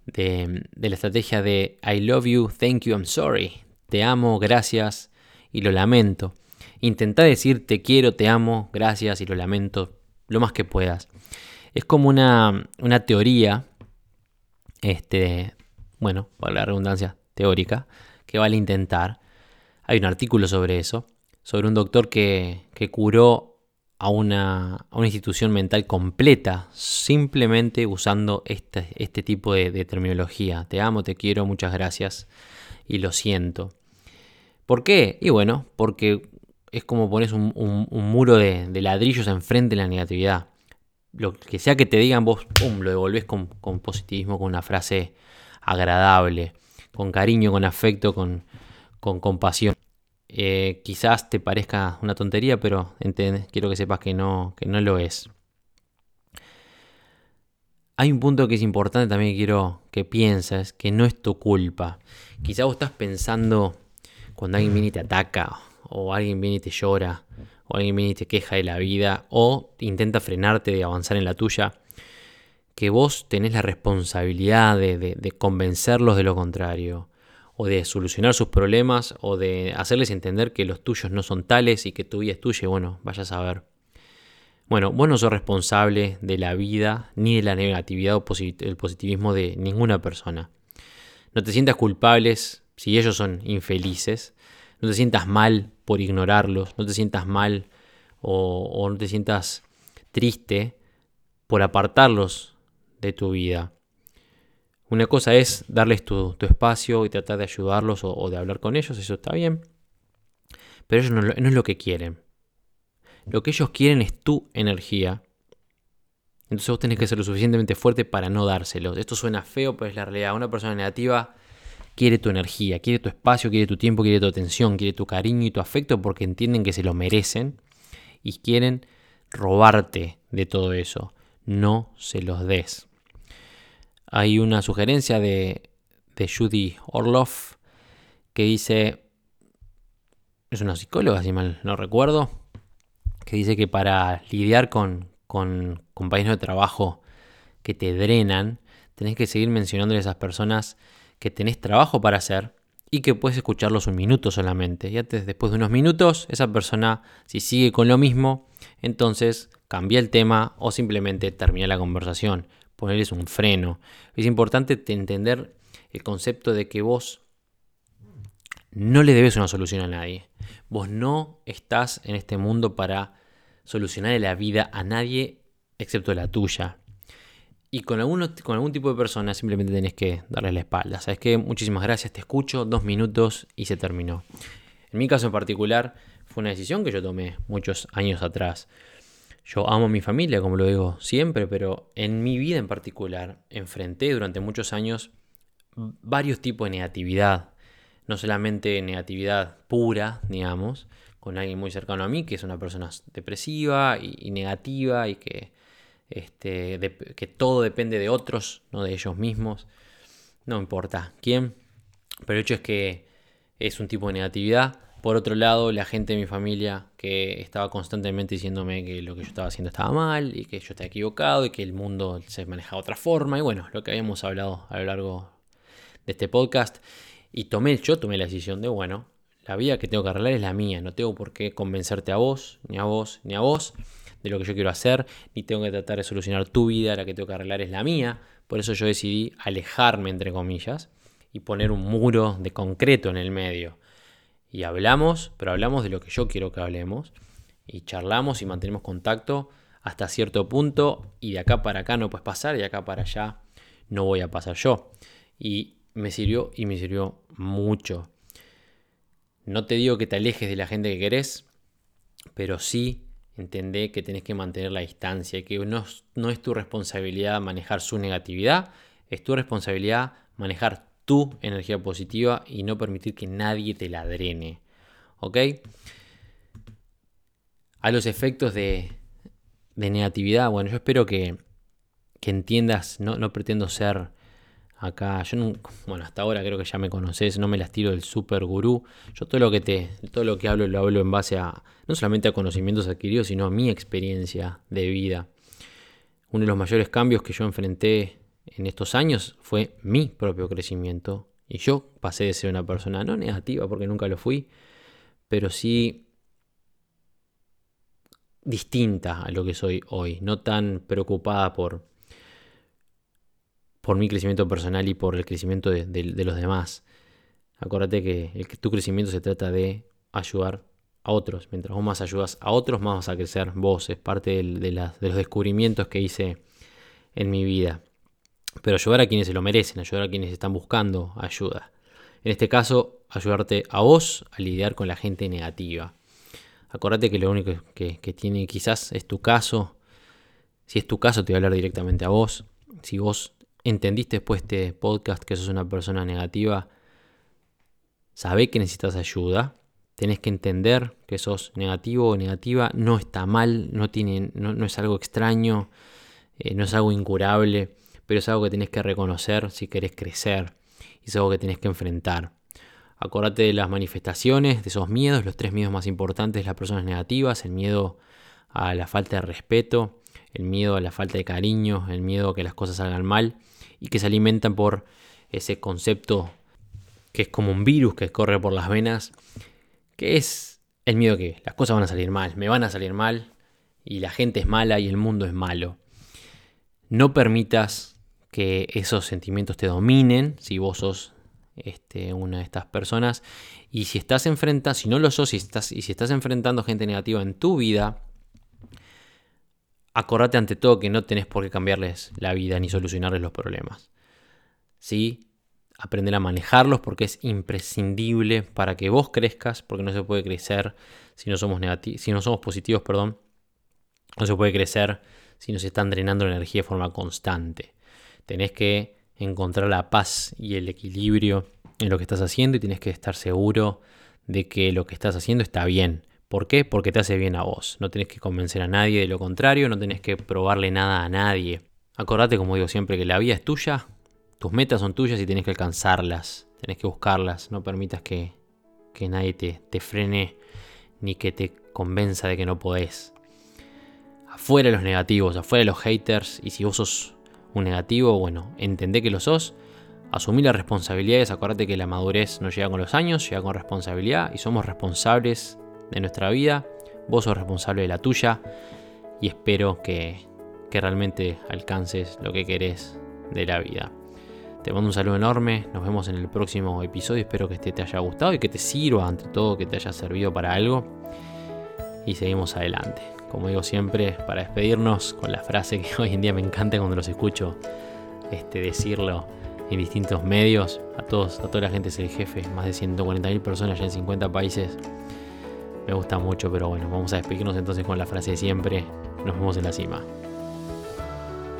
de, la estrategia de I love you, thank you, I'm sorry. Te amo, gracias y lo lamento. Intenta decir te quiero, te amo, gracias y lo lamento lo más que puedas. Es como una, una teoría, este, bueno, para la redundancia teórica, que vale intentar. Hay un artículo sobre eso, sobre un doctor que, que curó a una, institución mental completa simplemente usando este, este tipo de, terminología. Te amo, te quiero, muchas gracias y lo siento. ¿Por qué? Y bueno, porque es como pones un, muro de, ladrillos enfrente de la negatividad. Lo que sea que te digan, vos lo devolvés con, con positivismo, con una frase agradable, con cariño, con afecto, con, con compasión. Eh, quizás te parezca una tontería, pero quiero que sepas que no, que no lo es. Hay un punto que es importante también que quiero que pienses, que no es tu culpa. Quizás vos estás pensando cuando alguien viene y te ataca, o alguien viene y te llora, o alguien viene y te queja de la vida, o intenta frenarte de avanzar en la tuya, que vos tenés la responsabilidad de convencerlos de lo contrario o de solucionar sus problemas o de hacerles entender que los tuyos no son tales y que tu vida es tuya. Bueno, vayas a ver. Bueno, vos no sos responsable de la vida ni de la negatividad o el positivismo de ninguna persona. No te sientas culpables si ellos son infelices. No te sientas mal por ignorarlos. No te sientas mal o no te sientas triste por apartarlos de tu vida. Una cosa es darles tu, espacio y tratar de ayudarlos o, de hablar con ellos, eso está bien. Pero ellos no, no es lo que quieren. Lo que ellos quieren es tu energía. Entonces vos tenés que ser lo suficientemente fuerte para no dárselos. Esto suena feo, pero es la realidad. Una persona negativa quiere tu energía, quiere tu espacio, quiere tu tiempo, quiere tu atención, quiere tu cariño y tu afecto porque entienden que se lo merecen y quieren robarte de todo eso. No se los des. Hay una sugerencia de, Judy Orloff que dice, es una psicóloga, si mal no recuerdo, que dice que para lidiar con, con compañeros de trabajo que te drenan, tenés que seguir mencionando a esas personas que tenés trabajo para hacer y que puedes escucharlos un minuto solamente. Y antes, después de unos minutos, esa persona, si sigue con lo mismo, entonces cambia el tema o simplemente termina la conversación. Ponerles un freno. Es importante entender el concepto de que vos no le debes una solución a nadie. Vos no estás en este mundo para solucionar la vida a nadie excepto la tuya. Y con, con algún tipo de persona simplemente tenés que darle la espalda. ¿Sabes qué? Muchísimas gracias, te escucho, dos minutos y se terminó. En mi caso en particular, fue una decisión que yo tomé muchos años atrás. Yo amo a mi familia, como lo digo siempre, pero en mi vida en particular enfrenté durante muchos años varios tipos de negatividad. No solamente negatividad pura, digamos, con alguien muy cercano a mí, que es una persona depresiva y negativa y que este, que todo depende de otros, no de ellos mismos. No importa quién, pero el hecho es que es un tipo de negatividad. Por otro lado, la gente de mi familia que estaba constantemente diciéndome que lo que yo estaba haciendo estaba mal y que yo estaba equivocado y que el mundo se manejaba de otra forma. Y bueno, lo que habíamos hablado a lo largo de este podcast. Y tomé, yo tomé la decisión de, bueno, la vida que tengo que arreglar es la mía. No tengo por qué convencerte a vos, ni a vos, ni a vos de lo que yo quiero hacer, ni tengo que tratar de solucionar tu vida, la que tengo que arreglar es la mía. Por eso yo decidí alejarme, entre comillas, y poner un muro de concreto en el medio. Y hablamos, pero hablamos de lo que yo quiero que hablemos, y charlamos y mantenemos contacto hasta cierto punto, y de acá para acá no puedes pasar, y de acá para allá no voy a pasar yo. Y me sirvió y me sirvió mucho. No te digo que te alejes de la gente que querés, pero sí Entendé que tenés que mantener la distancia y que no, no es tu responsabilidad manejar su negatividad, es tu responsabilidad manejar tu energía positiva y no permitir que nadie te la drene. ¿Ok? A los efectos de, de negatividad, bueno, yo espero que, que entiendas, no, no pretendo ser acá, yo no, bueno, hasta ahora creo que ya me conoces, no me las tiro del super gurú. Yo todo lo que te, todo lo que hablo lo hablo en base a no solamente a conocimientos adquiridos, sino a mi experiencia de vida. Uno de los mayores cambios que yo enfrenté en estos años fue mi propio crecimiento. Y yo pasé de ser una persona no negativa, porque nunca lo fui, pero sí distinta a lo que soy hoy, no tan preocupada por por mi crecimiento personal y por el crecimiento de, los demás. Acuérdate que tu crecimiento se trata de ayudar a otros. Mientras vos más ayudas a otros, más vas a crecer vos. Es parte de, los descubrimientos que hice en mi vida. Pero ayudar a quienes se lo merecen, ayudar a quienes están buscando ayuda. En este caso, ayudarte a vos a lidiar con la gente negativa. Acuérdate que lo único que, tiene quizás es tu caso. Si es tu caso, te voy a hablar directamente a vos. Si vos entendiste después de este podcast que sos una persona negativa, sabés que necesitas ayuda. Tenés que entender que sos negativo o negativa. No está mal, no, tiene, no, es algo extraño, eh, no es algo incurable, pero es algo que tenés que reconocer si querés crecer. Y es algo que tenés que enfrentar. Acordate de las manifestaciones, de esos miedos, los tres miedos más importantes de las personas negativas, el miedo a la falta de respeto, el miedo a la falta de cariño, el miedo a que las cosas salgan mal y que se alimentan por ese concepto que es como un virus que corre por las venas, que es el miedo que las cosas van a salir mal, me van a salir mal y la gente es mala y el mundo es malo. No permitas que esos sentimientos te dominen si vos sos este, una de estas personas y si estás enfrentando, si no lo sos, estás, y si estás enfrentando gente negativa en tu vida, acordate ante todo que no tenés por qué cambiarles la vida ni solucionarles los problemas. ¿Sí? Aprender a manejarlos porque es imprescindible para que vos crezcas, porque no se puede crecer si no somos, si no somos positivos, perdón. No se puede crecer si nos están drenando la energía de forma constante. Tenés que encontrar la paz y el equilibrio en lo que estás haciendo y tienes que estar seguro de que lo que estás haciendo está bien ¿Por qué? Porque te hace bien a vos. No tenés que convencer a nadie de lo contrario, no tenés que probarle nada a nadie. Acordate, como digo siempre, que la vida es tuya, tus metas son tuyas y tenés que alcanzarlas, tenés que buscarlas. No permitas que, nadie te, te frene ni que te convenza de que no podés. Afuera los negativos, afuera los haters, y si vos sos un negativo, bueno, entendé que lo sos, asumí las responsabilidades, acordate que la madurez no llega con los años, llega con responsabilidad y somos responsables de nuestra vida, vos sos responsable de la tuya y espero que, que realmente alcances lo que querés de la vida. Te mando un saludo enorme, nos vemos en el próximo episodio, espero que este te haya gustado y que te sirva ante todo, que te haya servido para algo. Y seguimos adelante. Como digo siempre, para despedirnos con la frase que hoy en día me encanta cuando los escucho este, decirlo en distintos medios, a todos, a toda la gente es el jefe, más de 140.000 personas ya en 50 países. Me gusta mucho, pero bueno, vamos a despedirnos entonces con la frase de siempre. Nos vemos en la cima.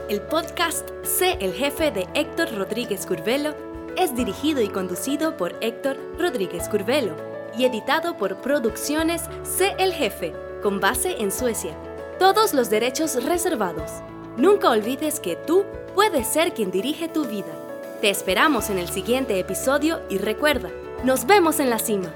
El podcast Sé el jefe de Héctor Rodríguez Curvelo es dirigido y conducido por Héctor Rodríguez Curvelo y editado por Producciones Sé el jefe, con base en Suecia. Todos los derechos reservados. Nunca olvides que tú puedes ser quien dirige tu vida. Te esperamos en el siguiente episodio y recuerda, nos vemos en la cima.